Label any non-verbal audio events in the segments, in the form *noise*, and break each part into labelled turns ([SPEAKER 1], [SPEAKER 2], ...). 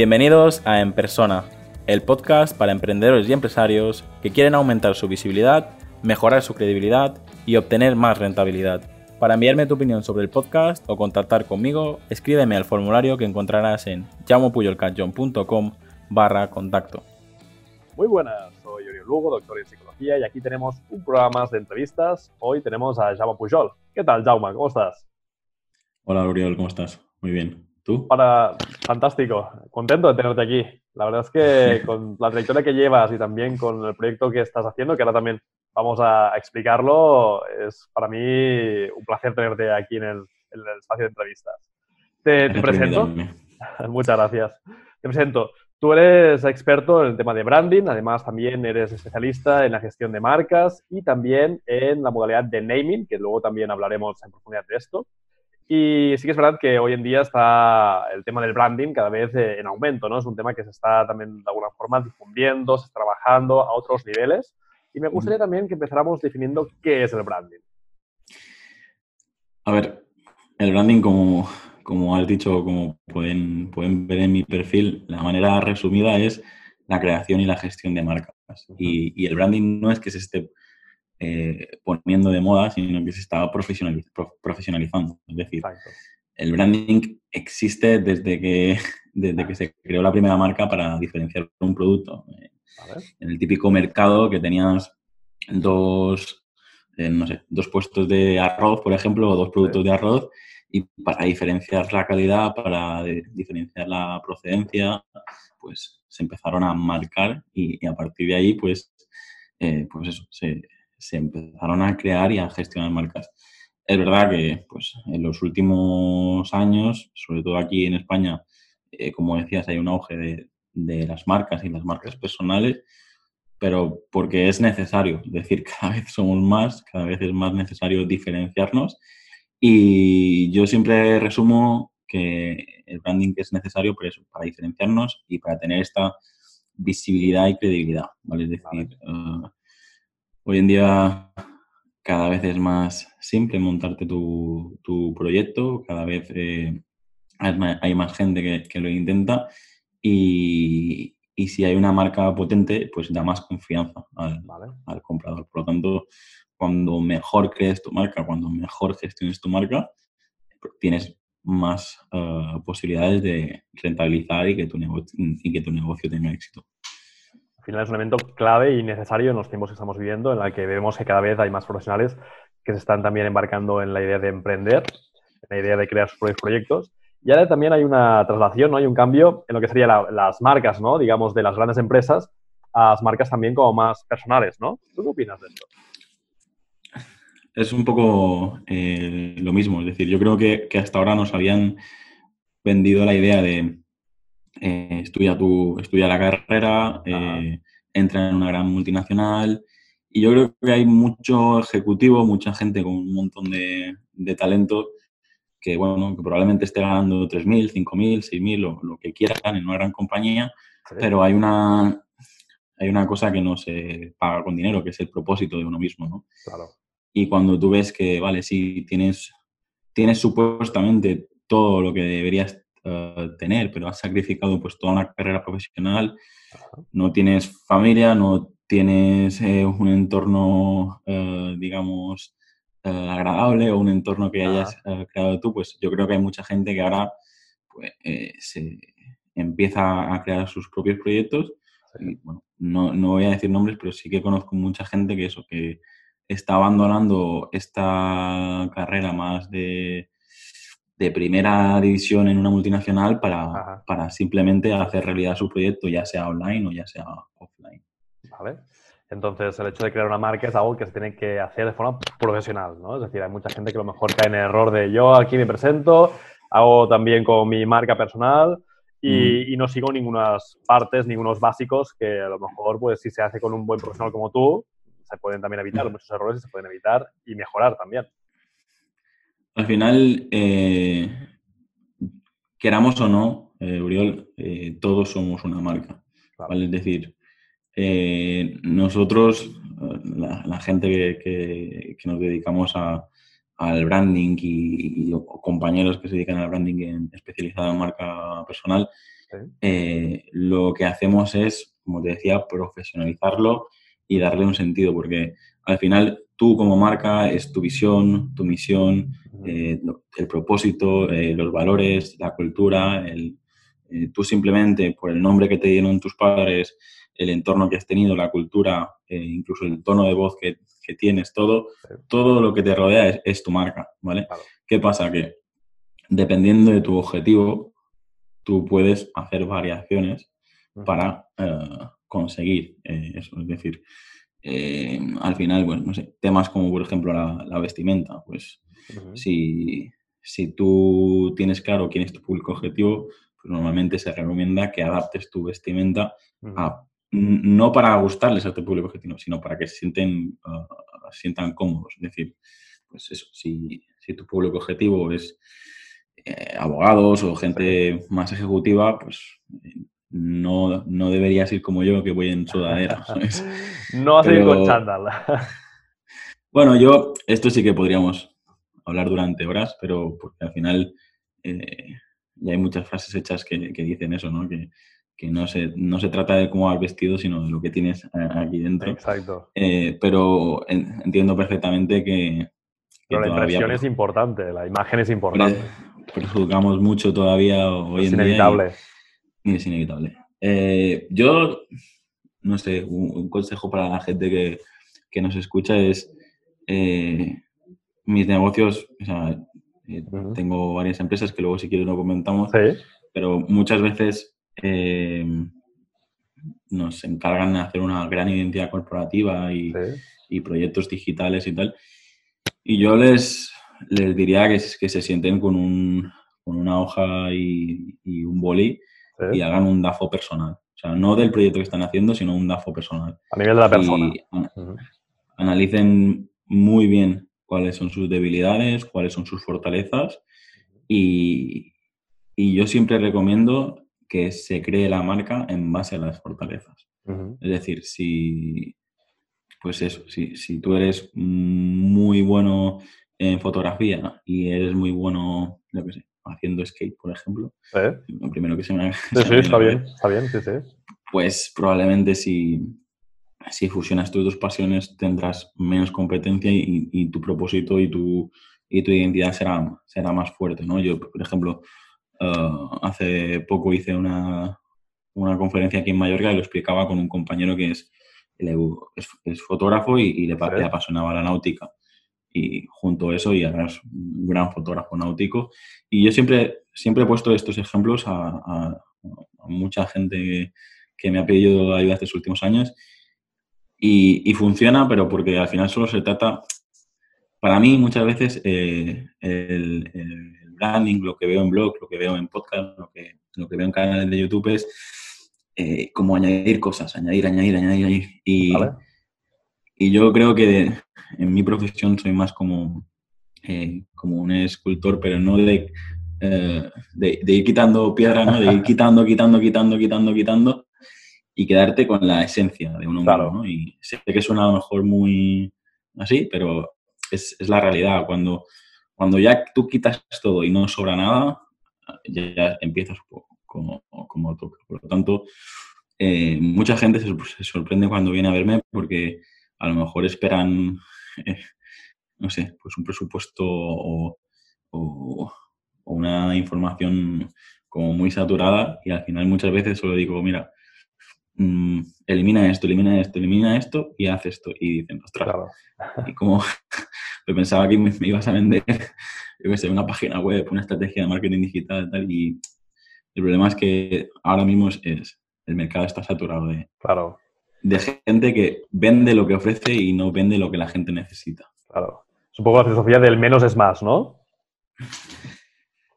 [SPEAKER 1] Bienvenidos a En Persona, el podcast para emprendedores y empresarios que quieren aumentar su visibilidad, mejorar su credibilidad y obtener más rentabilidad. Para enviarme tu opinión sobre el podcast o contactar conmigo, escríbeme al formulario que encontrarás en llamopuyolcanchon.com barra contacto.
[SPEAKER 2] Muy buenas, soy Oriol Lugo, doctor en psicología, y aquí tenemos un programa más de entrevistas. Hoy tenemos a Jaume Pujol. ¿Qué tal, Jaume? ¿Cómo estás?
[SPEAKER 1] Hola, Oriol, ¿cómo estás? Muy bien. ¿Tú?
[SPEAKER 2] Para... Fantástico. Contento de tenerte aquí. La verdad es que *laughs* con la trayectoria que llevas y también con el proyecto que estás haciendo, que ahora también vamos a explicarlo, es para mí un placer tenerte aquí en el, espacio de entrevistas. Te, te presento. *laughs* Muchas gracias. Te presento. Tú eres experto en el tema de branding, además también eres especialista en la gestión de marcas y también en la modalidad de naming, que luego también hablaremos en profundidad de esto. Y sí que es verdad que hoy en día está el tema del branding cada vez eh, en aumento, ¿no? Es un tema que se está también de alguna forma difundiendo, se está trabajando a otros niveles. Y me gustaría también que empezáramos definiendo qué es el branding.
[SPEAKER 1] A ver, el branding como como has dicho, como pueden, pueden ver en mi perfil, la manera resumida es la creación y la gestión de marcas. Y, el branding no es que se esté eh, poniendo de moda, sino que se está profesionalizando. Es decir, el branding existe desde que, *laughs* desde que se creó la primera marca para diferenciar un producto. En el típico mercado que tenías dos, eh, no sé, dos puestos de arroz, por ejemplo, o dos productos de arroz, y para diferenciar la calidad, para diferenciar la procedencia, pues se empezaron a marcar y, a partir de ahí, pues, eh, pues eso, se, se, empezaron a crear y a gestionar marcas. Es verdad que pues, en los últimos años, sobre todo aquí en España, eh, como decías, hay un auge de, de las marcas y las marcas personales, pero porque es necesario, es decir, *laughs* cada vez somos más, cada vez es más necesario diferenciarnos y yo siempre resumo que el branding es necesario eso, para diferenciarnos y para tener esta visibilidad y credibilidad. ¿vale? Es decir, eh, hoy en día cada vez es más simple montarte tu, tu proyecto, cada vez eh, hay, más, gente que, que lo intenta y, y, si hay una marca potente, pues da más confianza al, al comprador. Por lo tanto, cuando mejor crees tu marca, cuando mejor gestiones tu marca, tienes más eh, posibilidades de rentabilizar y que, tu negocio, y que tu negocio tenga éxito.
[SPEAKER 2] Al final es un elemento clave y necesario en los tiempos que estamos viviendo, en la que vemos que cada vez hay más profesionales que se están también embarcando en la idea de emprender, en la idea de crear sus propios proyectos. Y ahora también hay una traslación, ¿no? hay un cambio en lo que serían las marcas, ¿no? digamos, de las grandes empresas a las marcas también como más personales. ¿no? ¿Tú qué opinas de esto?
[SPEAKER 1] es un poco eh, lo mismo. Es decir, yo creo que, hasta ahora nos habían vendido la idea de eh, estudia, tu, estudia la carrera, eh, entra en una gran multinacional. Y yo creo que hay mucho ejecutivo, mucha gente con un montón de, talento que, bueno, que probablemente esté ganando 3.000, 5.000, 6.000 o lo que quieran en una gran compañía, pero hay una, hay una cosa que no se paga con dinero, que es el propósito de uno mismo, ¿no?
[SPEAKER 2] Claro.
[SPEAKER 1] Y cuando tú ves que, vale, sí, tienes, tienes supuestamente todo lo que deberías eh, tener, pero has sacrificado pues toda una carrera profesional, no tienes familia, no tienes eh, un entorno, eh, digamos, agradable o un entorno que hayas creado tú, pues yo creo que hay mucha gente que ahora pues, se empieza a crear sus propios proyectos. Y, bueno, no, no voy a decir nombres, pero sí que conozco mucha gente que eso, que está abandonando esta carrera más de, primera división en una multinacional para, para, simplemente hacer realidad su proyecto, ya sea online o ya sea offline.
[SPEAKER 2] Vale. Entonces, el hecho de crear una marca es algo que se tiene que hacer de forma profesional, ¿no? Es decir, hay mucha gente que a lo mejor cae en el error de yo aquí me presento, hago también con mi marca personal y, y no sigo ninguna partes, ningunos básicos que a lo mejor, pues, si se hace con un buen profesional como tú, se pueden también evitar, muchos errores se pueden evitar y mejorar también.
[SPEAKER 1] Al final, eh, queramos o no, eh, Uriol, eh, todos somos una marca. Es decir, nosotros, la, gente que, nos dedicamos al branding y, compañeros que se dedican al branding en, especializado en marca personal, eh, lo que hacemos es, como te decía, profesionalizarlo y darle un sentido, porque al final tú como marca es tu visión, tu misión, eh, el propósito, eh, los valores, la cultura, el, tú simplemente por el nombre que te dieron tus padres, el entorno que has tenido, la cultura, incluso el tono de voz que, que tienes, todo, todo lo que te rodea es, tu marca, ¿vale? ¿Qué pasa? Que dependiendo de tu objetivo, tú puedes hacer variaciones para eh, conseguir eh, eso. Es decir, eh, al final, bueno, no sé, temas como por ejemplo la, vestimenta, pues si, si, tú tienes claro quién es tu público objetivo, pues normalmente se recomienda que adaptes tu vestimenta a, no para gustarles a tu público objetivo, sino para que se sienten, sientan cómodos. Es decir, pues eso, si, si tu público objetivo es eh, abogados o gente más ejecutiva, pues no, no, deberías ir como yo, que voy en sudadera. *laughs*
[SPEAKER 2] no vas a ir con chándal. *laughs*
[SPEAKER 1] bueno, yo, esto sí que podríamos hablar durante horas, pero porque al final eh, ya hay muchas frases hechas que, dicen eso, ¿no? Que, no, se, no se trata de cómo vas vestido, sino de lo que tienes aquí dentro.
[SPEAKER 2] Exacto.
[SPEAKER 1] Eh, pero entiendo perfectamente que...
[SPEAKER 2] pero la impresión es importante, la imagen es importante
[SPEAKER 1] prejuzgamos mucho todavía hoy en
[SPEAKER 2] inevitable.
[SPEAKER 1] día. Y, es inevitable. Eh, yo, no sé, un, consejo para la gente que, nos escucha es eh, mis negocios, o sea, eh, tengo varias empresas que luego si quieres lo comentamos, pero muchas veces nos encargan de hacer una gran identidad corporativa y, y proyectos digitales y tal. Y yo les, les diría que, que se sienten con, un, con una hoja y, un boli y hagan un DAFO personal. O sea, no del proyecto que están haciendo, sino un DAFO personal.
[SPEAKER 2] A nivel de la persona.
[SPEAKER 1] Analicen muy bien cuáles son sus debilidades, cuáles son sus fortalezas y, y, yo siempre recomiendo que se cree la marca en base a las fortalezas. Es decir, si, pues eso, si, si tú eres muy bueno en fotografía y eres muy bueno, lo que sé, haciendo skate, por ejemplo, lo primero que se me
[SPEAKER 2] Sí, sí, *laughs* está bien, está bien, sí, sí.
[SPEAKER 1] Pues probablemente si, si fusionas tus dos pasiones tendrás menos competencia y, tu propósito y tu, y tu identidad será, será más fuerte, ¿no? Yo, por ejemplo, eh, hace poco hice una, una conferencia aquí en Mallorca y lo explicaba con un compañero que es, es, fotógrafo y, le, le, apasionaba la náutica y junto a eso y eres un gran fotógrafo náutico. Y yo siempre, siempre he puesto estos ejemplos a, mucha gente que, me ha pedido ayuda estos últimos años. Y, funciona, pero porque al final solo se trata, para mí muchas veces eh, el, branding, lo que veo en blog, lo que veo en podcast, lo que, lo que veo en canales de YouTube es eh, como añadir cosas, añadir, añadir, añadir, Y, y yo creo que en mi profesión soy más como, eh, como un escultor, pero no de, eh, de, ir quitando piedra, ¿no? de ir *laughs* quitando, quitando, quitando, quitando, quitando y quedarte con la esencia de un hombre. ¿no? Y sé que suena a lo mejor muy así, pero es, es, la realidad. Cuando, cuando ya tú quitas todo y no sobra nada, ya, empiezas como, como toca. Por lo tanto, eh, mucha gente se, sorprende cuando viene a verme porque a lo mejor esperan no sé, pues un presupuesto o, una información como muy saturada y al final muchas veces solo digo, mira, mm, elimina esto, elimina esto, elimina esto y haz esto. Y dicen, ostras, y como *laughs* pensaba que me, ibas a vender, *laughs* yo sé, una página web, una estrategia de marketing digital y tal, y el problema es que ahora mismo es, el mercado está saturado de,
[SPEAKER 2] claro
[SPEAKER 1] de gente que vende lo que ofrece y no vende lo que la gente necesita.
[SPEAKER 2] Claro. Es un poco la filosofía del menos es más, ¿no?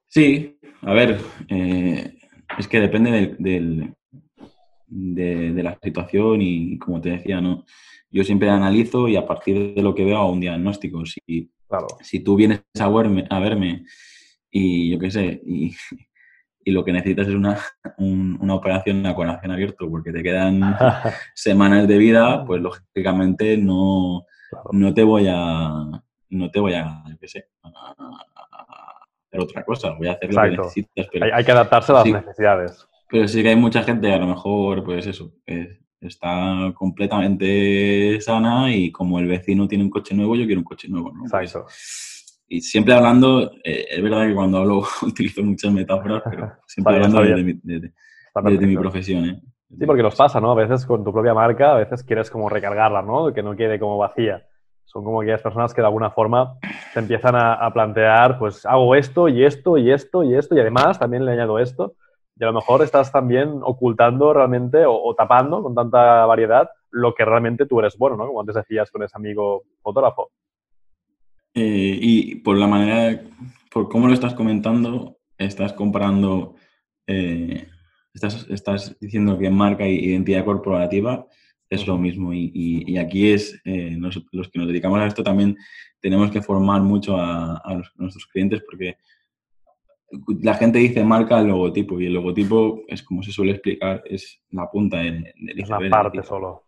[SPEAKER 1] Sí, a ver, eh, es que depende del, de, la situación y como te decía, ¿no? Yo siempre analizo y a partir de lo que veo hago un diagnóstico. Si,
[SPEAKER 2] claro.
[SPEAKER 1] si tú vienes a verme, a verme y yo qué sé, y, y lo que necesitas es una, *laughs* una operación a corazón abierto porque te quedan *laughs* semanas de vida, pues lógicamente no, no te voy a, no te voy a, yo qué sé, a, hacer otra cosa, voy a hacer lo que necesitas.
[SPEAKER 2] hay, que adaptarse a las necesidades.
[SPEAKER 1] Pero sí que hay mucha gente, a lo mejor, pues eso, está completamente sana y como el vecino tiene un coche nuevo, yo quiero un coche nuevo, ¿no?
[SPEAKER 2] Exacto.
[SPEAKER 1] Y siempre hablando, eh, es verdad que cuando hablo *laughs* utilizo muchas metáforas, pero *laughs* siempre hablando de, mi, mi profesión, ¿eh?
[SPEAKER 2] Sí, porque nos pasa, ¿no? A veces con tu propia marca, a veces quieres como recargarla, ¿no? Que no quede como vacía. Son como aquellas personas que de alguna forma te empiezan a, plantear, pues hago esto y esto y esto y esto y además también le añado esto. Y a lo mejor estás también ocultando realmente o, tapando con tanta variedad lo que realmente tú eres bueno, ¿no? Como antes decías con ese amigo fotógrafo.
[SPEAKER 1] Eh, y por la manera, por cómo lo estás comentando, estás comparando eh, estás, estás diciendo que marca e identidad corporativa es lo mismo. Y, aquí es, eh, los que nos dedicamos a esto también tenemos que formar mucho a, nuestros clientes porque la gente dice marca el logotipo y el logotipo es como se suele explicar, es la punta del
[SPEAKER 2] Es la parte solo.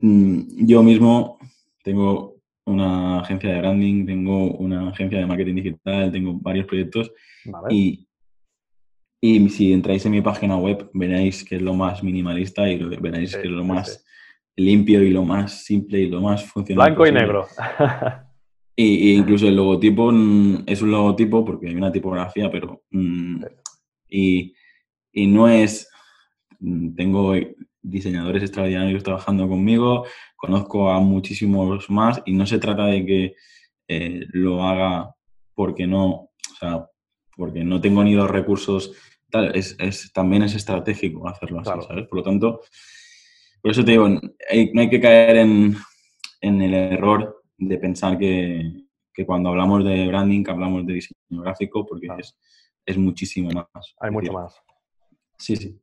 [SPEAKER 1] Mm, yo mismo tengo una agencia de branding, tengo una agencia de marketing digital, tengo varios proyectos y, y si entráis en mi página web, veréis que es lo más minimalista y veréis que es lo más limpio y lo más simple y lo más funcional.
[SPEAKER 2] Blanco y negro. *laughs*
[SPEAKER 1] y, incluso el logotipo mm, es un logotipo porque hay una tipografía, pero. Mm, y, y, no es. Mm, tengo diseñadores extraordinarios trabajando conmigo, conozco a muchísimos más y no se trata de que eh, lo haga porque no. O sea, porque no tengo ni los recursos es, también es estratégico hacerlo así, ¿sabes? Por lo tanto, por eso te digo, no hay que caer en, el error de pensar que, cuando hablamos de branding, que hablamos de diseño gráfico, porque es, muchísimo más.
[SPEAKER 2] Hay mucho más.
[SPEAKER 1] Sí, sí.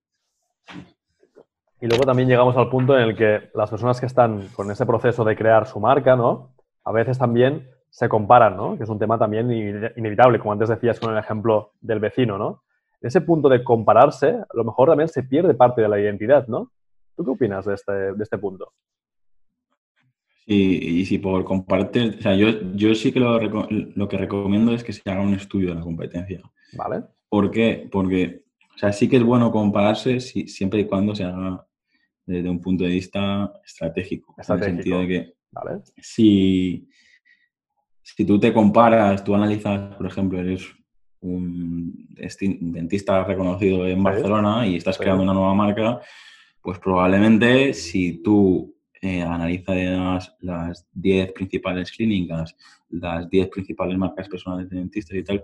[SPEAKER 2] Y luego también llegamos al punto en el que las personas que están con ese proceso de crear su marca, ¿no? A veces también se comparan, ¿no? Que es un tema también inevitable, como antes decías con el ejemplo del vecino, ¿no? ese punto de compararse, a lo mejor también se pierde parte de la identidad, ¿no? ¿Tú qué opinas de este, de este punto?
[SPEAKER 1] Sí, y si por compartir, o sea, yo, yo sí que lo, lo, que recomiendo es que se haga un estudio de la competencia.
[SPEAKER 2] ¿Vale?
[SPEAKER 1] ¿Por qué? Porque, o sea, sí que es bueno compararse si, siempre y cuando se haga desde un punto de vista estratégico.
[SPEAKER 2] estratégico. En el
[SPEAKER 1] sentido de que ¿Vale? si, si tú te comparas, tú analizas, por ejemplo, eres un dentista reconocido en Barcelona y estás creando una nueva marca, pues probablemente si tú eh, analizas las 10 principales clínicas, las 10 principales marcas personales de dentistas y tal,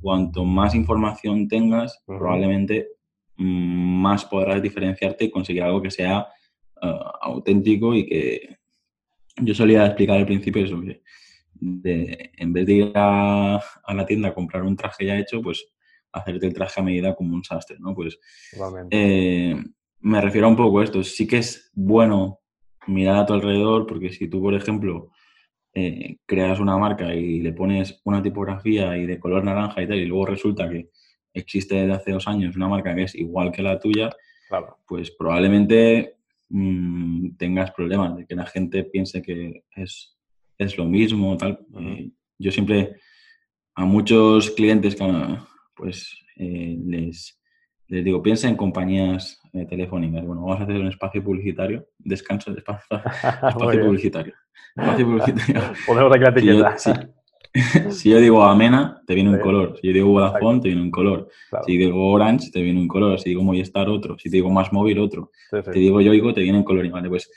[SPEAKER 1] cuanto más información tengas, probablemente más podrás diferenciarte y conseguir algo que sea eh, auténtico y que yo solía explicar al principio eso, de, en vez de ir a, la tienda a comprar un traje ya hecho, pues hacerte el traje a medida como un sastre, ¿no? Pues eh, me refiero a un poco a esto. Sí que es bueno mirar a tu alrededor, porque si tú, por ejemplo, eh, creas una marca y le pones una tipografía y de color naranja y tal, y luego resulta que existe desde hace dos años una marca que es igual que la tuya, pues probablemente mm, tengas problemas de que la gente piense que es es lo mismo, tal. Eh, yo siempre a muchos clientes pues eh, les, les digo, piensa en compañías eh, telefónicas. Bueno, vamos a hacer un espacio publicitario, descanso de *laughs* espacio, espacio publicitario. Espacio publicitario. *laughs*
[SPEAKER 2] Ponemos aquí la etiqueta. *laughs*
[SPEAKER 1] si, yo digo Amena, te viene un color. Si yo digo Vodafone, te viene un color. Si digo Orange, te viene un color. Si digo Movistar, otro. Si te digo Más Móvil, otro. Si te digo Yoigo, te viene un color. Y vale, pues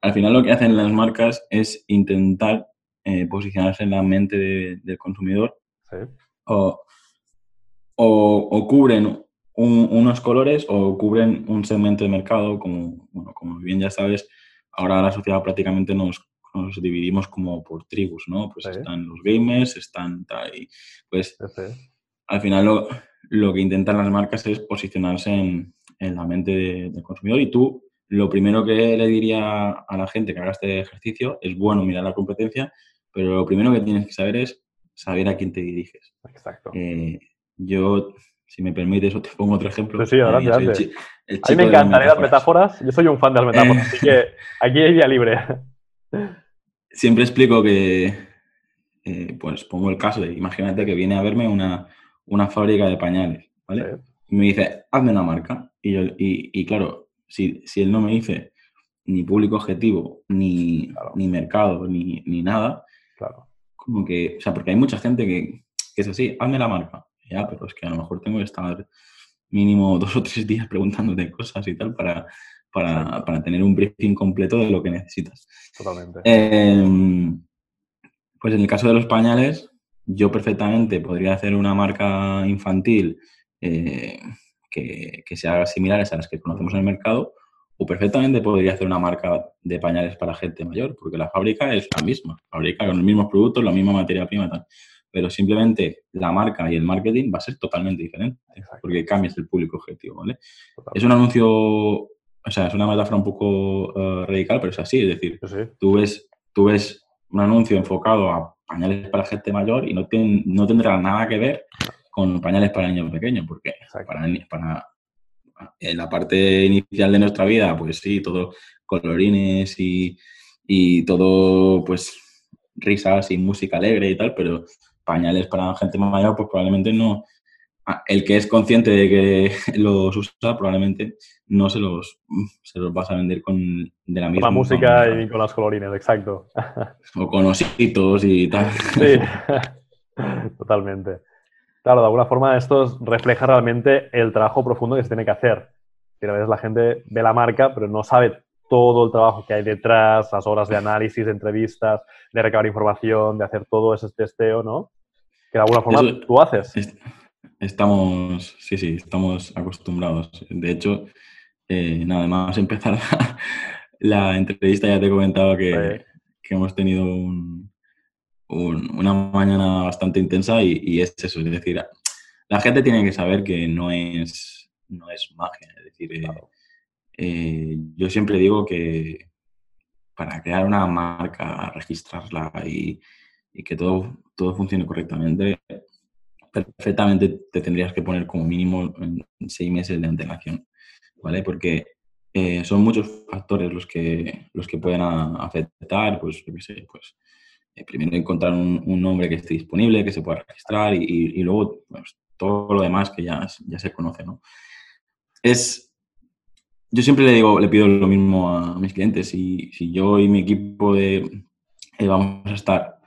[SPEAKER 1] al final lo que hacen las marcas es intentar eh, posicionarse en la mente del consumidor o, cubren unos colores o cubren un segmento de mercado, como, como bien ya sabes, ahora la sociedad prácticamente nos, dividimos como por tribus, ¿no? Pues están los gamers, están ahí. Pues al final lo, que intentan las marcas es posicionarse en, la mente del consumidor y tú lo primero que le diría a la gente que haga este ejercicio es, bueno, mirar la competencia, pero lo primero que tienes que saber es saber a quién te diriges.
[SPEAKER 2] Exacto.
[SPEAKER 1] Eh, yo, si me permites, te pongo otro ejemplo.
[SPEAKER 2] Sí, sí, adelante, adelante. a mí me encantan las metáforas. Yo soy un fan de las metáforas, así que *laughs* aquí hay vía libre.
[SPEAKER 1] Siempre explico que, eh, pues pongo el caso de, imagínate que viene a verme una, una fábrica de pañales, ¿vale? y me dice, hazme una marca. Y, yo, y, claro, si, si, él no me dice ni público objetivo, ni, ni mercado, ni, ni, nada,
[SPEAKER 2] claro.
[SPEAKER 1] como que, o sea, porque hay mucha gente que, que, es así, hazme la marca. Ya, pero es que a lo mejor tengo que estar mínimo *laughs* dos o tres días preguntándote cosas y tal para, para, para tener un briefing completo de lo que necesitas.
[SPEAKER 2] Totalmente.
[SPEAKER 1] Eh, pues en el caso de los pañales, yo perfectamente podría hacer una marca infantil eh, que, que, sea similares a las que conocemos en el mercado, o perfectamente podría hacer una marca de pañales para gente mayor, porque la fábrica es la misma, fabrica con los mismos productos, la misma materia prima, tal. pero simplemente la marca y el marketing va a ser totalmente diferente, porque cambias el público objetivo, ¿vale? Es un anuncio, o sea, es una metáfora un poco uh, radical, pero es así, es decir,
[SPEAKER 2] sí.
[SPEAKER 1] tú ves, tú ves un anuncio enfocado a pañales para gente mayor y no, ten, no tendrá nada que ver con pañales para niños pequeños, porque para, para, en la parte inicial de nuestra vida, pues sí, todo colorines y, y todo, pues risas y música alegre y tal, pero pañales para gente mayor, pues probablemente no, el que es consciente de que *laughs* los usa probablemente no se los, se los vas a vender con de la misma
[SPEAKER 2] con la música y con las colorines, exacto.
[SPEAKER 1] O con ositos y tal.
[SPEAKER 2] Sí, *laughs* totalmente. Claro, de alguna forma esto refleja realmente el trabajo profundo que se tiene que hacer. Que a veces la gente ve la marca, pero no sabe todo el trabajo que hay detrás, las horas de análisis, de entrevistas, de recabar información, de hacer todo ese testeo, ¿no? Que de alguna forma Eso, tú haces.
[SPEAKER 1] Es, Estamos, sí, sí, estamos acostumbrados. De hecho, eh, nada más empezar *laughs* la, la, entrevista ya te he comentado que, que hemos tenido un, un, una mañana bastante intensa y, y, es eso, es decir, la gente tiene que saber que no es, no es magia. Es decir, eh, claro. eh, yo siempre digo que para crear una marca, registrarla y, y que todo, todo funcione correctamente, perfectamente te tendrías que poner como mínimo en seis meses de antelación, ¿vale? Porque eh, son muchos factores los que, los que pueden afectar, pues, yo qué sé, pues, eh, primero encontrar un, nombre que esté disponible, que se pueda registrar y luego pues, todo lo demás que ya, ya se conoce, ¿no? Es, yo siempre le digo, le pido lo mismo a mis clientes, si, si yo y mi equipo de, eh, vamos a estar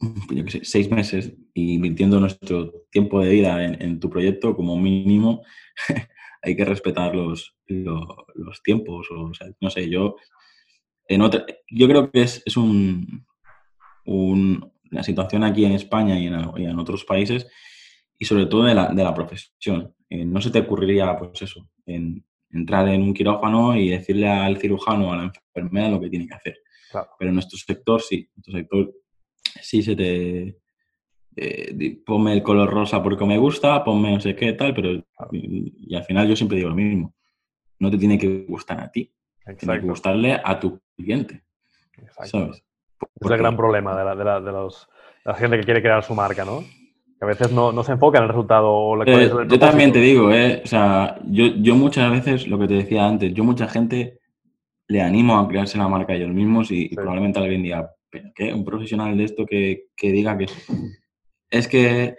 [SPEAKER 1] yo qué sé, seis meses invirtiendo nuestro tiempo de vida en, en tu proyecto, como mínimo, *laughs* hay que respetar los, los, los tiempos. O, o, sea, no sé, yo, en otra, yo creo que es, es un, un, la situación aquí en España y en, y en, otros países, y sobre todo de la, de la profesión. Eh, no se te ocurriría, pues eso, en, entrar en un quirófano y decirle al cirujano o a la enfermera lo que tiene que hacer.
[SPEAKER 2] Claro.
[SPEAKER 1] Pero en nuestro sector sí, en nuestro sector sí se te... Eh, ponme el color rosa porque me gusta, ponme no sé qué tal, pero y, y, al final yo siempre digo lo mismo. No te tiene que gustar a ti, Exacto. tiene que gustarle a tu cliente.
[SPEAKER 2] Exacto. ¿sabes? Porque... Es el gran problema de la, de, la, de, los, de la gente que quiere crear su marca, ¿no? Que a veces no, no se enfoca en el resultado. O la,
[SPEAKER 1] eh, yo también te digo, eh, o sea, yo, yo muchas veces, lo que te decía antes, yo mucha gente le animo a crearse la marca ellos mismos y, sí. y probablemente alguien diga, ¿pero qué? Un profesional de esto que, que, diga que... Es que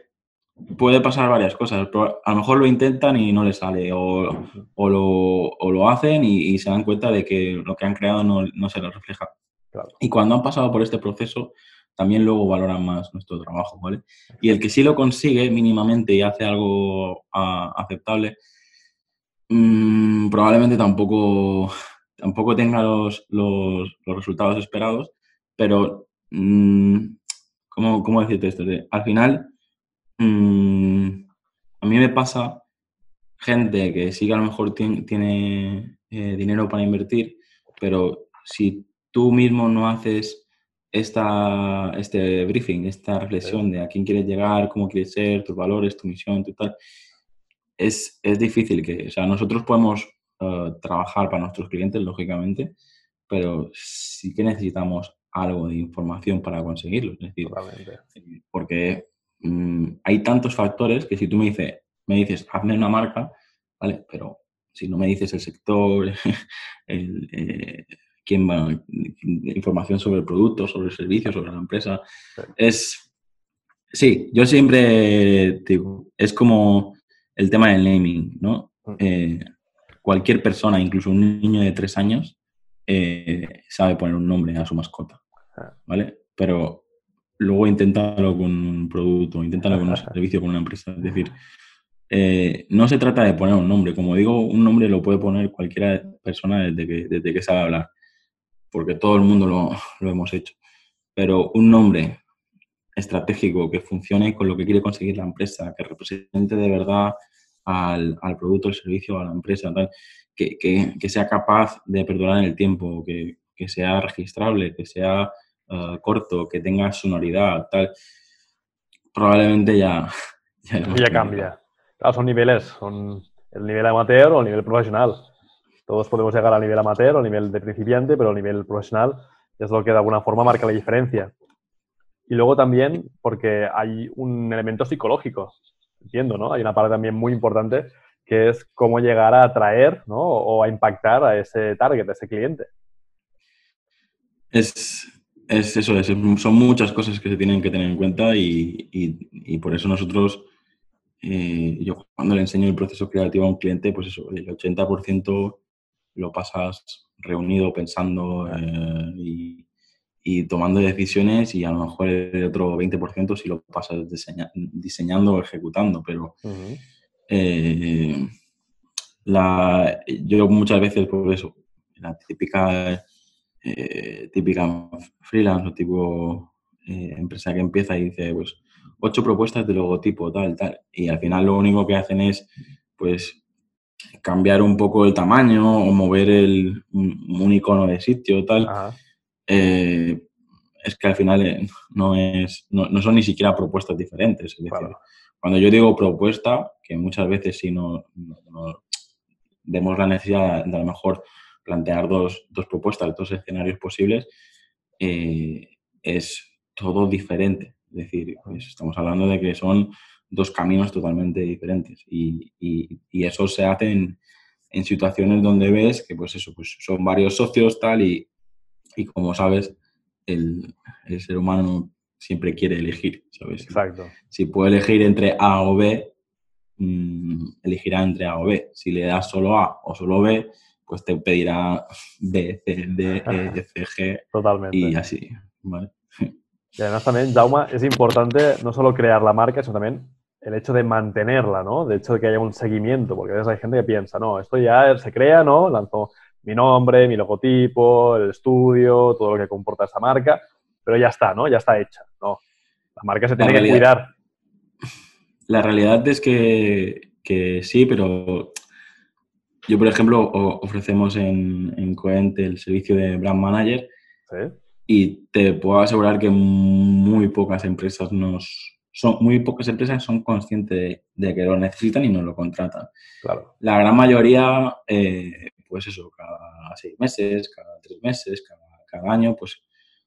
[SPEAKER 1] puede pasar varias cosas. A lo mejor lo intentan y no les sale, o, o, lo, o lo, hacen y, y, se dan cuenta de que lo que han creado no, no se les refleja.
[SPEAKER 2] Claro.
[SPEAKER 1] Y cuando han pasado por este proceso, también luego valoran más nuestro trabajo, ¿vale? Y el que sí lo consigue mínimamente y hace algo a, aceptable, mmm, probablemente tampoco, tampoco tenga los, los, los resultados esperados, pero, mmm, ¿cómo, ¿cómo, decirte esto? Al final, mmm, a mí me pasa gente que sí que a lo mejor tiene, eh, dinero para invertir, pero si tú mismo no haces esta, este briefing, esta reflexión de a quién quieres llegar, cómo quieres ser, tus valores, tu misión, tu tal, es, es difícil que, o sea, nosotros podemos uh, trabajar para nuestros clientes, lógicamente, pero sí que necesitamos algo de información para conseguirlo. Es decir,
[SPEAKER 2] Totalmente.
[SPEAKER 1] porque mmm, hay tantos factores que si tú me dices, me dices, hazme una marca, ¿vale? Pero si no me dices el sector, *laughs* el, eh, quién va, información sobre el producto, sobre el servicio, sobre la empresa, sí. es... Sí, yo siempre digo, es como el tema del naming, ¿no?
[SPEAKER 2] Mm.
[SPEAKER 1] Eh, cualquier persona, incluso un niño de tres años, eh, sabe poner un nombre a su mascota,
[SPEAKER 2] Ah.
[SPEAKER 1] ¿vale? Pero luego inténtalo con un producto, inténtalo con un *laughs* servicio, con una empresa. Es decir, eh, no se trata de poner un nombre. Como digo, un nombre lo puede poner cualquier persona desde que, desde que sabe hablar, porque todo el mundo lo, lo hemos hecho. Pero un nombre estratégico que funcione con lo que quiere conseguir la empresa, que represente de verdad al, al producto, al servicio, a la empresa, tal, que, que- que sea capaz de perdurar en el tiempo, que, que sea registrable, que sea eh, corto, que tenga sonoridad, tal, probablemente ya... *laughs* Ya,
[SPEAKER 2] ya cambia. Claro, son niveles, son el nivel amateur o el nivel profesional. Todos podemos llegar al nivel amateur o nivel de principiante, pero el nivel profesional es lo que de alguna forma marca la diferencia. Y luego también porque hay un elemento psicológico, entiendo, ¿no? Hay una parte también muy importante que es cómo llegar a atraer, ¿no? O a impactar a ese target, a ese cliente.
[SPEAKER 1] Es, es eso, es- son muchas cosas que se tienen que tener en cuenta y, y- y por eso nosotros, eh, yo cuando le enseño el proceso creativo a un cliente, pues eso, el 80% lo pasas reunido pensando eh, y, y tomando decisiones y a lo mejor el otro 20% si lo pasas diseña- diseñando o ejecutando, pero eh, la, yo muchas veces, por eso, la típica, eh, típica freelance o tipo eh, empresa que empieza y dice, pues, ocho propuestas de logotipo, tal, tal. Y al final lo único que hacen es, pues, cambiar un poco el tamaño o mover el, un, un icono de sitio, tal. Eh, es que al final no, es, no, no son ni siquiera propuestas diferentes. Es decir,
[SPEAKER 2] Claro.
[SPEAKER 1] cuando yo digo propuesta, que muchas veces sí no, no- no vemos la necesidad de a lo mejor plantear dos, dos propuestas, dos escenarios posibles, eh, es todo diferente. Es decir, pues estamos hablando de que son dos caminos totalmente diferentes y, y- y eso se hace en, en situaciones donde ves que pues eso, pues son varios socios tal y, y como sabes, el, el ser humano siempre quiere elegir, ¿sabes?
[SPEAKER 2] Exacto.
[SPEAKER 1] Si puede elegir entre A o B, mm, elegirá entre A o B. Si le das solo A o solo B, pues te pedirá B, C, D, E, F, G *laughs*
[SPEAKER 2] Totalmente.
[SPEAKER 1] y así, ¿vale? *laughs*
[SPEAKER 2] Y además también, Jauma, es importante no solo crear la marca, sino también el hecho de mantenerla, ¿no? De hecho de que haya un seguimiento, porque a veces hay gente que piensa, no, esto ya se crea, ¿no? Lanzo mi nombre, mi logotipo, el estudio, todo lo que comporta esa marca, pero ya está, ¿no? Ya está hecha, ¿no? La marca se
[SPEAKER 1] La
[SPEAKER 2] tiene que
[SPEAKER 1] realidad-
[SPEAKER 2] cuidar.
[SPEAKER 1] La realidad es que, que sí, pero yo, por ejemplo, ofrecemos en, en Coent el servicio de Brand Manager y te puedo asegurar que muy pocas empresas nos son muy pocas empresas son conscientes de, de que lo necesitan y nos lo contratan.
[SPEAKER 2] Claro.
[SPEAKER 1] La gran mayoría, eh, pues eso, cada seis meses, cada tres meses, cada, cada año, pues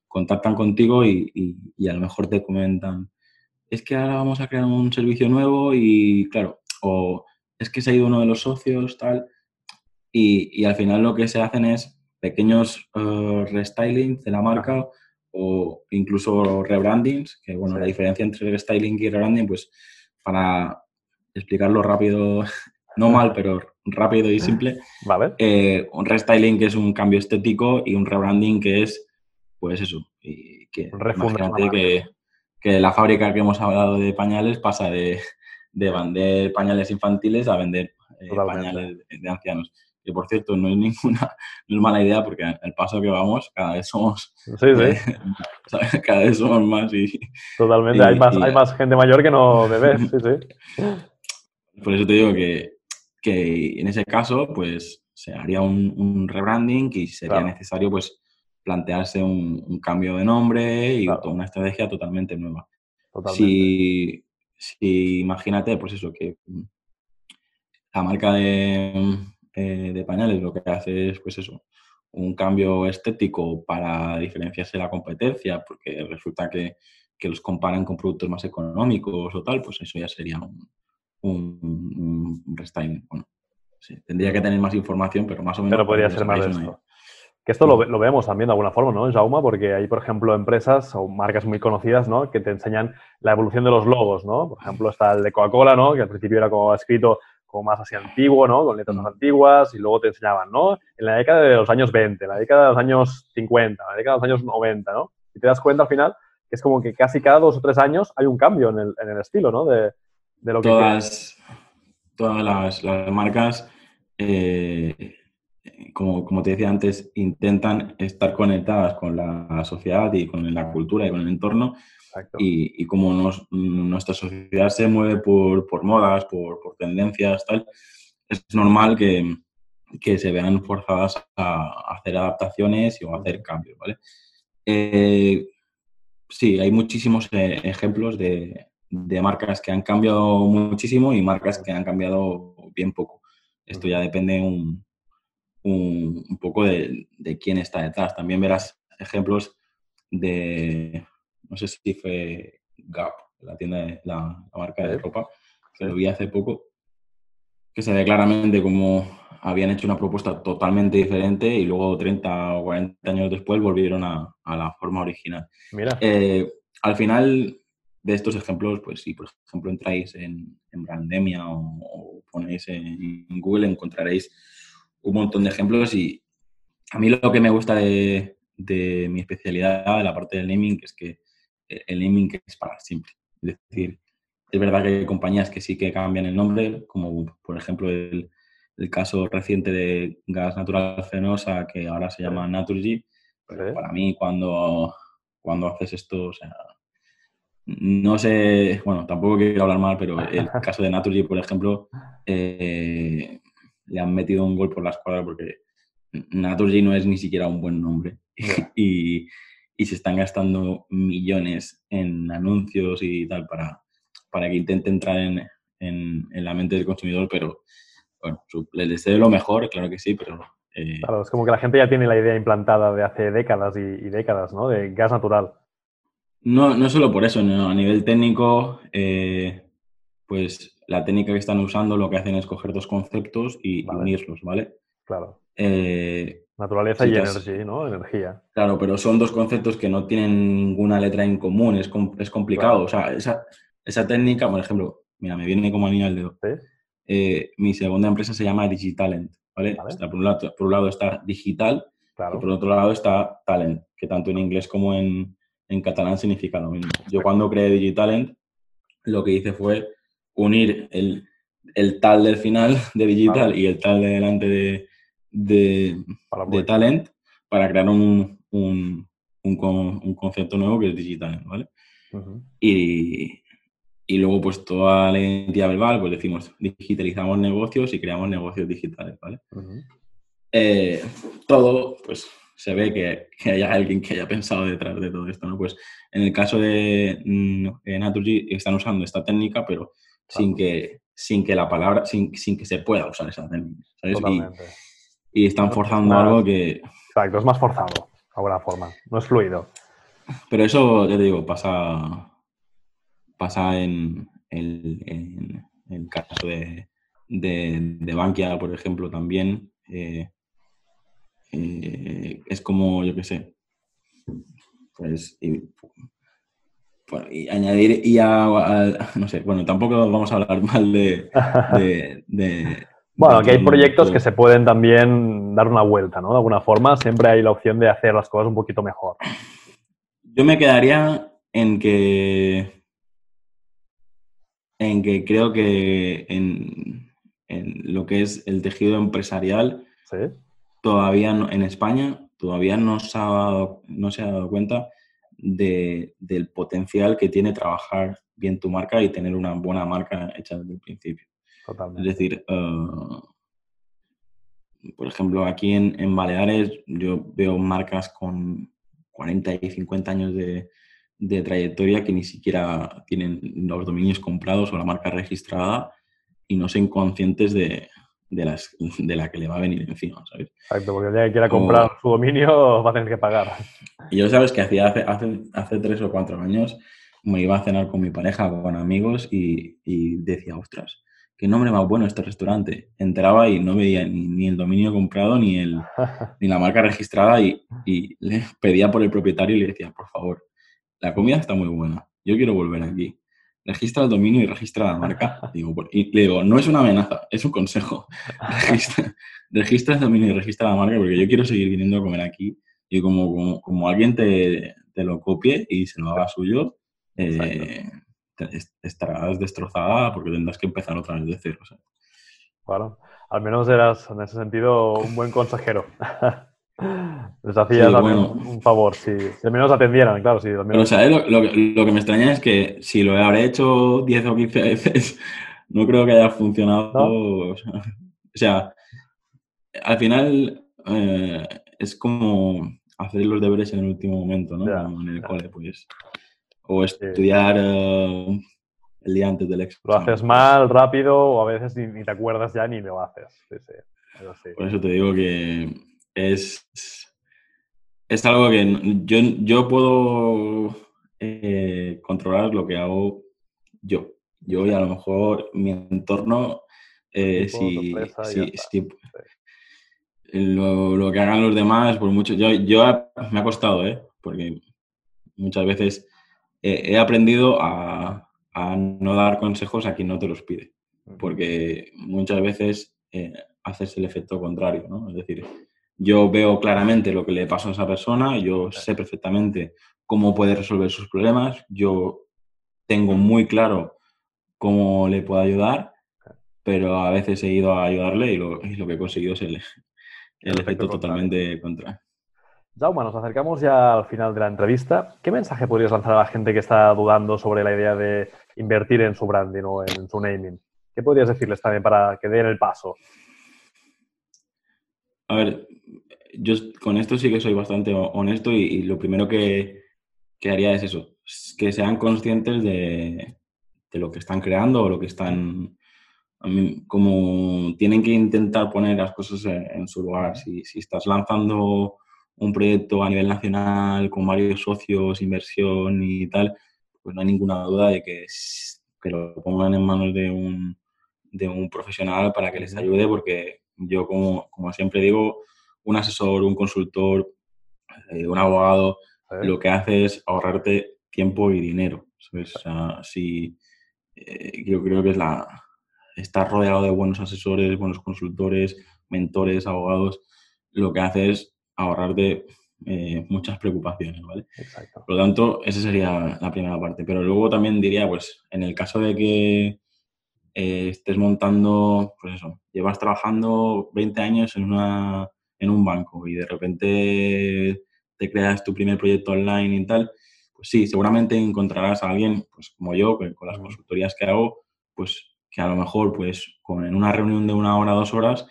[SPEAKER 1] contactan contigo y, y- y a lo mejor te comentan, es que ahora vamos a crear un servicio nuevo y claro, o es que se ha ido uno de los socios, tal, y, y al final lo que se hacen es pequeños eh, restylings de la marca o incluso rebrandings, que bueno, la diferencia entre restyling y rebranding, pues para explicarlo rápido, *laughs* no mal, pero rápido y simple, *laughs*
[SPEAKER 2] ¿Vale?
[SPEAKER 1] eh, un restyling que es un cambio estético y un rebranding que es, pues eso, y que imagínate que, que la fábrica que hemos hablado de pañales pasa de, de vender pañales infantiles a vender eh, pañales de, ancianos. Que por cierto, no es ninguna, *laughs* no es mala idea porque al paso que vamos, cada vez somos,
[SPEAKER 2] Sí, sí, *laughs*
[SPEAKER 1] eh, cada vez somos más y,
[SPEAKER 2] totalmente.
[SPEAKER 1] y-
[SPEAKER 2] hay, más,
[SPEAKER 1] y-
[SPEAKER 2] hay más gente mayor que no bebés, sí, sí. *laughs*
[SPEAKER 1] Por eso te digo que, que en ese caso, pues se haría un, un rebranding y sería
[SPEAKER 2] Claro.
[SPEAKER 1] necesario, pues, plantearse un, un cambio de nombre y
[SPEAKER 2] Claro.
[SPEAKER 1] toda una estrategia totalmente nueva.
[SPEAKER 2] Totalmente.
[SPEAKER 1] Si, si imagínate, pues eso, que mm, la marca de, eh, de pañales lo que hace es, pues eso, un cambio estético para diferenciarse de la competencia, porque resulta que, que los comparan con productos más económicos o tal, pues eso ya sería un, un, un restyling. Bueno, sí, tendría que tener más información, pero más o menos.
[SPEAKER 2] Pero podría ser más de esto. Que esto lo, lo, vemos también de alguna forma, ¿no, Jauma? Porque hay, por ejemplo, empresas o marcas muy conocidas, ¿no? Que te enseñan la evolución de los logos, ¿no? Por ejemplo, está el de Coca-Cola, ¿no? Que al principio era como escrito como más así antiguo, ¿no? Con letras más antiguas y luego te enseñaban, ¿no? En la década de los años 20, en la década de los años 50, en la década de los años 90, ¿no? Y te das cuenta al final que es como que casi cada dos o tres años hay un cambio en el, en el estilo, ¿no? De, de lo
[SPEAKER 1] todas, que... Todas las, las marcas, eh, como, como, te decía antes, intentan estar conectadas con la sociedad y con la cultura y con el entorno y, y, como nos, nuestra sociedad se mueve por, por modas, por, por, tendencias, tal, es normal que, que, se vean forzadas a hacer adaptaciones y, o a hacer cambios, ¿vale? Eh, sí, hay muchísimos eh, ejemplos de, de, marcas que han cambiado muchísimo y marcas que han cambiado bien poco. Esto ya depende un, un, un poco de, de quién está detrás. También verás ejemplos de, no sé si fue Gap, la tienda de la, marca de ropa, que lo vi hace poco, que se ve claramente como habían hecho una propuesta totalmente diferente y luego 30 o 40 años después volvieron a, la forma original.
[SPEAKER 2] Mira.
[SPEAKER 1] Eh, al final de estos ejemplos, pues si por ejemplo entráis en, en Brandemia o, ponéis en Google, encontraréis un montón de ejemplos y a mí lo que me gusta de, de mi especialidad, de la parte del naming, es que el naming es para siempre. Es decir, es verdad que hay compañías que sí que cambian el nombre, como por ejemplo el, el caso reciente de gas natural fenosa, que ahora se llama Naturgy. Pero para mí, cuando, cuando haces esto, o sea, no sé, bueno, tampoco quiero hablar mal, pero el *laughs* caso de Naturgy, por ejemplo, eh, le han metido un gol por la escuadra porque Naturgy no es ni siquiera un buen nombre. *laughs* y, y se están gastando millones en anuncios y tal para, para que intente entrar en, en, la mente del consumidor, pero bueno, les deseo lo mejor, claro que sí, pero...
[SPEAKER 2] Eh, claro, es como que la gente ya tiene la idea implantada de hace décadas y, décadas, ¿no? De gas natural.
[SPEAKER 1] No, no solo por eso, a nivel técnico, eh, pues la técnica que están usando lo que hacen es coger dos conceptos y unirlos, ¿vale?
[SPEAKER 2] Claro.
[SPEAKER 1] Eh,
[SPEAKER 2] Naturaleza y energía, ¿no? Energía.
[SPEAKER 1] Claro, pero son dos conceptos que no tienen ninguna letra en común, es, es complicado. O sea, esa, esa, técnica, por ejemplo, mira, me viene como anillo al dedo. Eh, mi segunda empresa se llama Digitalent, ¿vale? Está, por, un lado, por un lado está digital y por otro lado está talent, que tanto en inglés como en, en catalán significa lo mismo. Yo cuando creé Digitalent, lo que hice fue unir el, el tal del final de digital y el tal de delante de, de, de talent para crear un, un, un, concepto nuevo que es digital, ¿vale? y, y, luego, pues toda la identidad verbal, pues decimos, digitalizamos negocios y creamos negocios digitales, ¿vale? Eh, todo, pues se ve que, que, haya alguien que haya pensado detrás de todo esto, ¿no? Pues en el caso de mm, Naturgy están usando esta técnica, pero sin, que, sin que la palabra, sin, sin, que se pueda usar esa técnica, ¿sabes? y están forzando algo que...
[SPEAKER 2] Exacto, es más forzado, de alguna forma, no es fluido.
[SPEAKER 1] Pero eso, ya te digo, pasa, pasa en, el caso de, de, Bankia, por ejemplo, también. Eh, eh, es como, yo qué sé, pues, y, añadir y a, no sé, bueno, tampoco vamos a hablar mal de, *laughs* de
[SPEAKER 2] bueno, que hay proyectos que se pueden también dar una vuelta, ¿no? De alguna forma, siempre hay la opción de hacer las cosas un poquito mejor.
[SPEAKER 1] Yo me quedaría en que. En que creo que en, lo que es el tejido empresarial, todavía en España, todavía no se ha no se ha dado cuenta de, del potencial que tiene trabajar bien tu marca y tener una buena marca hecha desde el principio. Es decir, eh, por ejemplo, aquí en, Baleares yo veo marcas con 40 y 50 años de, trayectoria que ni siquiera tienen los dominios comprados o la marca registrada y no son conscientes de, las, *laughs* de la que le va a venir encima, ¿sabes?
[SPEAKER 2] Exacto, porque el día que quiera comprar su dominio va a tener que pagar.
[SPEAKER 1] Y yo sabes que hacía hace, hace, hace tres o cuatro años me iba a cenar con mi pareja, con amigos y, y decía, ostras, qué nombre más bueno este restaurante. Entraba y no veía ni, el dominio comprado ni, el, *laughs* ni la marca registrada y, y, le pedía por el propietario y le decía, por favor, la comida está muy buena, yo quiero volver aquí. Registra el dominio y registra la marca. *laughs* Digo, y le digo, no es una amenaza, es un consejo. *laughs* Registra, registra el dominio y registra la marca porque yo quiero seguir viniendo a comer aquí y como, como, como alguien te, te, lo copie y se lo haga suyo, eh, estarás destrozada porque tendrás que empezar otra vez de cero.
[SPEAKER 2] Claro, al menos eras en ese sentido un buen consejero. *laughs* Les hacías un, favor, si, al menos atendieran, claro. Si
[SPEAKER 1] Lo, que me extraña es que si lo habré hecho 10 o 15 veces, *laughs* no creo que haya funcionado. O, sea, al final eh, es como hacer los deberes en el último momento, ¿no? en el cole, pues o estudiar eh, el día antes del examen.
[SPEAKER 2] Lo haces mal, rápido, o a veces ni, te acuerdas ya ni lo haces.
[SPEAKER 1] Por eso te digo que es, es algo que yo, yo puedo eh, controlar lo que hago yo. Yo y a lo mejor mi entorno, eh, si, lo, lo, que hagan los demás, por mucho, yo, yo me ha costado, ¿eh? porque muchas veces he aprendido a, no dar consejos a quien no te los pide, porque muchas veces eh, haces el efecto contrario, ¿no? Es decir, yo veo claramente lo que le pasa a esa persona, yo sé perfectamente cómo puede resolver sus problemas, yo tengo muy claro cómo le puedo ayudar, pero a veces he ido a ayudarle y lo, que he conseguido es el, efecto, totalmente contrario.
[SPEAKER 2] Jaume, nos acercamos ya al final de la entrevista. ¿Qué mensaje podrías lanzar a la gente que está dudando sobre la idea de invertir en su branding o en su naming? ¿Qué podrías decirles también para que den el paso?
[SPEAKER 1] A ver, yo con esto sí que soy bastante honesto y, lo primero que, haría es eso, que sean conscientes de, lo que están creando o lo que están... Como tienen que intentar poner las cosas en, su lugar. Si, si estás lanzando un proyecto a nivel nacional con varios socios, inversión y tal, pues no hay ninguna duda de que, que lo pongan en manos de un, de un profesional para que les ayude, porque yo, como, como siempre digo, un asesor, un consultor, eh, un abogado, lo que hace es ahorrarte tiempo y dinero. si, eh, yo creo que es la, estar rodeado de buenos asesores, buenos consultores, mentores, abogados, lo que hace es ahorrarte eh, muchas preocupaciones, ¿vale? Exacto. Por lo tanto, esa sería la primera parte. Pero luego también diría, pues, en el caso de que eh, estés montando, pues eso, llevas trabajando 20 años en, una, en un banco y de repente te creas tu primer proyecto online y tal, pues sí, seguramente encontrarás a alguien, pues como yo, con las consultorías que hago, pues que a lo mejor, pues, con, en una reunión de una hora, dos horas,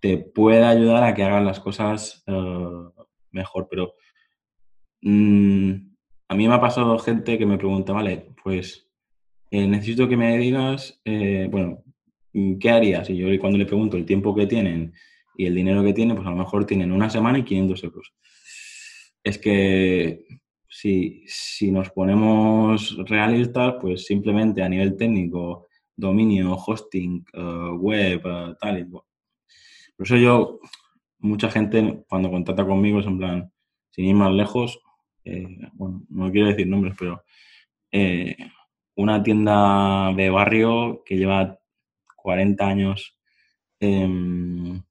[SPEAKER 1] te puede ayudar a que hagan las cosas eh, mejor. Pero mm, a mí me ha pasado gente que me pregunta, vale, pues eh, necesito que me digas, eh, bueno, ¿qué harías? Y yo cuando le pregunto el tiempo que tienen y el dinero que tienen, pues a lo mejor tienen una semana y 500 euros. Es que si, si nos ponemos realistas, pues simplemente a nivel técnico, dominio, hosting, web, tal, y, por eso yo, mucha gente cuando contacta conmigo es en plan, sin ir más lejos, eh, bueno, no quiero decir nombres, pero eh, una tienda de barrio que lleva 40 años en,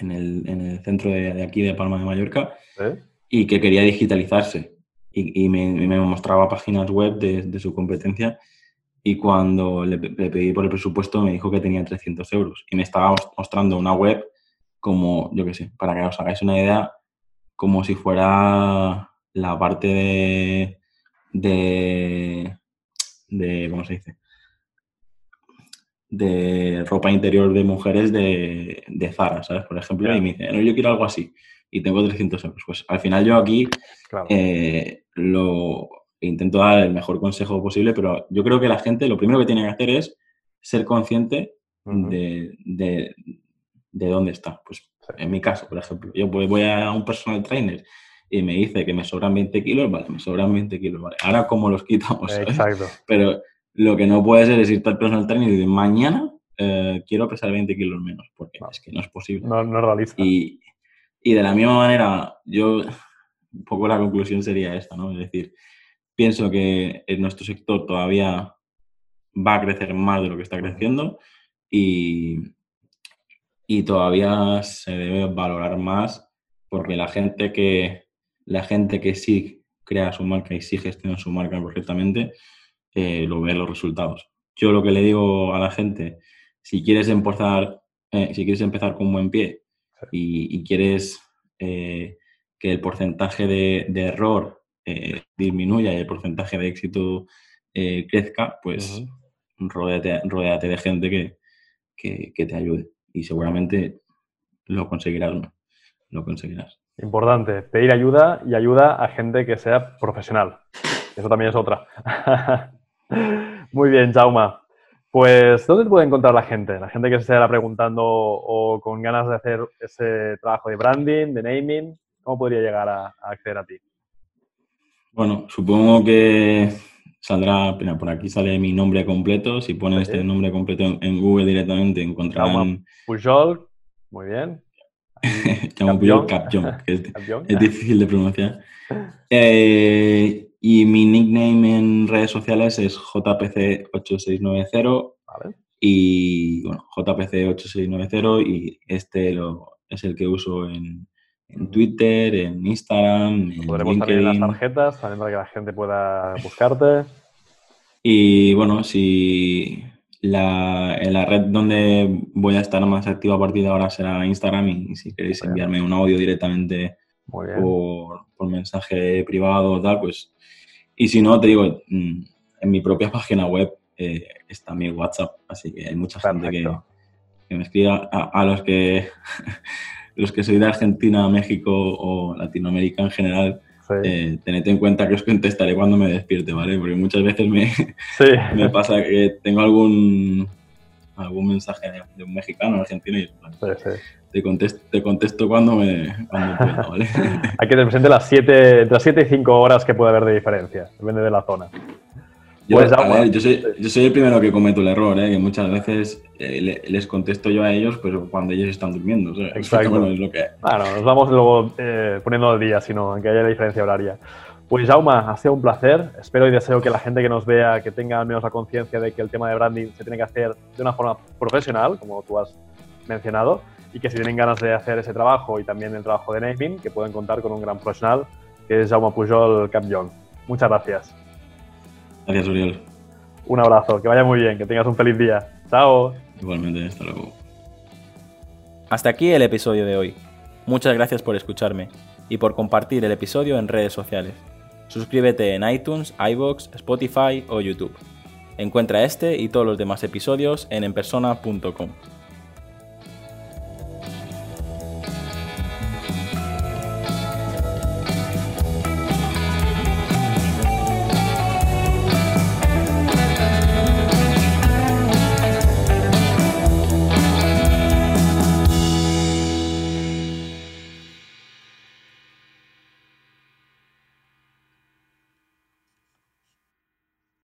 [SPEAKER 1] el, centro de, aquí de Palma de Mallorca ¿Eh? y que quería digitalizarse y, me, mostraba páginas web de su competencia y cuando le, pedí por el presupuesto me dijo que tenía 300 euros y me estaba mostrando una web como, yo qué sé, para que os hagáis una idea, como si fuera la parte de, de, de ¿cómo se dice? De ropa interior de mujeres de, de Zara, ¿sabes? Por ejemplo, y me dice, no, yo quiero algo así y tengo 300 euros. Pues al final yo aquí eh, lo, intento dar el mejor consejo posible, pero yo creo que la gente lo primero que tiene que hacer es ser consciente de, de, dónde está. Pues en mi caso, por ejemplo, yo voy a un personal trainer y me dice que me sobran 20 kilos, vale, me sobran 20 kilos, vale. Ahora, ¿cómo los quitamos? Exacto. *laughs* Pero lo que no puede ser es irte al personal trainer y decir, mañana eh, quiero pesar 20 kilos menos, porque es que no es posible.
[SPEAKER 2] No, no es realista.
[SPEAKER 1] Y, y de la misma manera, yo, un poco la conclusión sería esta, ¿no? Es decir, pienso que en nuestro sector todavía va a crecer más de lo que está creciendo y, y todavía se debe valorar más porque la gente que, la gente que sí crea su marca y sí gestiona su marca correctamente, eh, lo ve los resultados. Yo lo que le digo a la gente, si quieres empezar, eh, si quieres empezar con un buen pie y, quieres eh, que el porcentaje de, error disminuya y el porcentaje de éxito crezca, pues uh de gente que, que te ayude y seguramente lo conseguirás. Lo conseguirás.
[SPEAKER 2] Importante, pedir ayuda y ayuda a gente que sea profesional. Eso también es otra. *laughs* Muy bien, Jauma. Pues, ¿dónde te puede encontrar la gente? La gente que se esté preguntando o con ganas de hacer ese trabajo de branding, de naming, ¿cómo podría llegar a, acceder a ti?
[SPEAKER 1] Bueno, supongo que saldrá, por aquí sale mi nombre completo. Si ponen este nombre completo en, Google directamente, encontrarán.
[SPEAKER 2] Pujol, muy bien.
[SPEAKER 1] Pujol *laughs* Capjong, que es, difícil de pronunciar. *laughs* Eh, y mi nickname en redes sociales es JPC8690. Y bueno, JPC8690 y este lo, es el que uso en, en Twitter, en Instagram, en
[SPEAKER 2] Podremos también las tarjetas, también para que la gente pueda buscarte.
[SPEAKER 1] Y bueno, si la, en la red donde voy a estar más activo a partir de ahora será Instagram y si queréis enviarme un audio directamente por, por, mensaje privado o tal, pues... Y si no, te digo, mm, en mi propia página web eh, está mi WhatsApp, así que hay mucha gente que, que, me escribe a los que *laughs* los que soy de Argentina, México o Latinoamérica en general, eh, tened en cuenta que os contestaré cuando me despierte, ¿vale? Porque muchas veces me, *laughs* me pasa que tengo algún algún mensaje de, un mexicano, argentino, y te, contesto, te contesto cuando me cuando pueda, ¿vale? *laughs*
[SPEAKER 2] Hay que te presente las 7, entre las 7 y 5 horas que puede haber de diferencia, depende de la zona.
[SPEAKER 1] Yo, pues, yo, soy, yo, soy, el primero que cometo el error, ¿eh? que muchas veces eh, les contesto yo a ellos pues, cuando ellos están durmiendo. *laughs*
[SPEAKER 2] Exacto. Bueno, es lo que... Claro, nos vamos luego eh, poniendo al día, sino aunque haya la diferencia horaria. Pues Jauma, ha sido un placer. Espero y deseo que la gente que nos vea, que tenga al menos la conciencia de que el tema de branding se tiene que hacer de una forma profesional, como tú has mencionado, y que si tienen ganas de hacer ese trabajo y también el trabajo de naming, que pueden contar con un gran profesional, que es Jaume Pujol Capjong. Muchas gracias.
[SPEAKER 1] Gracias, Uriel.
[SPEAKER 2] Un abrazo, que vaya muy bien, que tengas un feliz día. Chao.
[SPEAKER 1] Igualmente, hasta luego.
[SPEAKER 3] Hasta aquí el episodio de hoy. Muchas gracias por escucharme y por compartir el episodio en redes sociales. Suscríbete en iTunes, iBox, Spotify o YouTube. Encuentra este y todos los demás episodios en enpersona.com.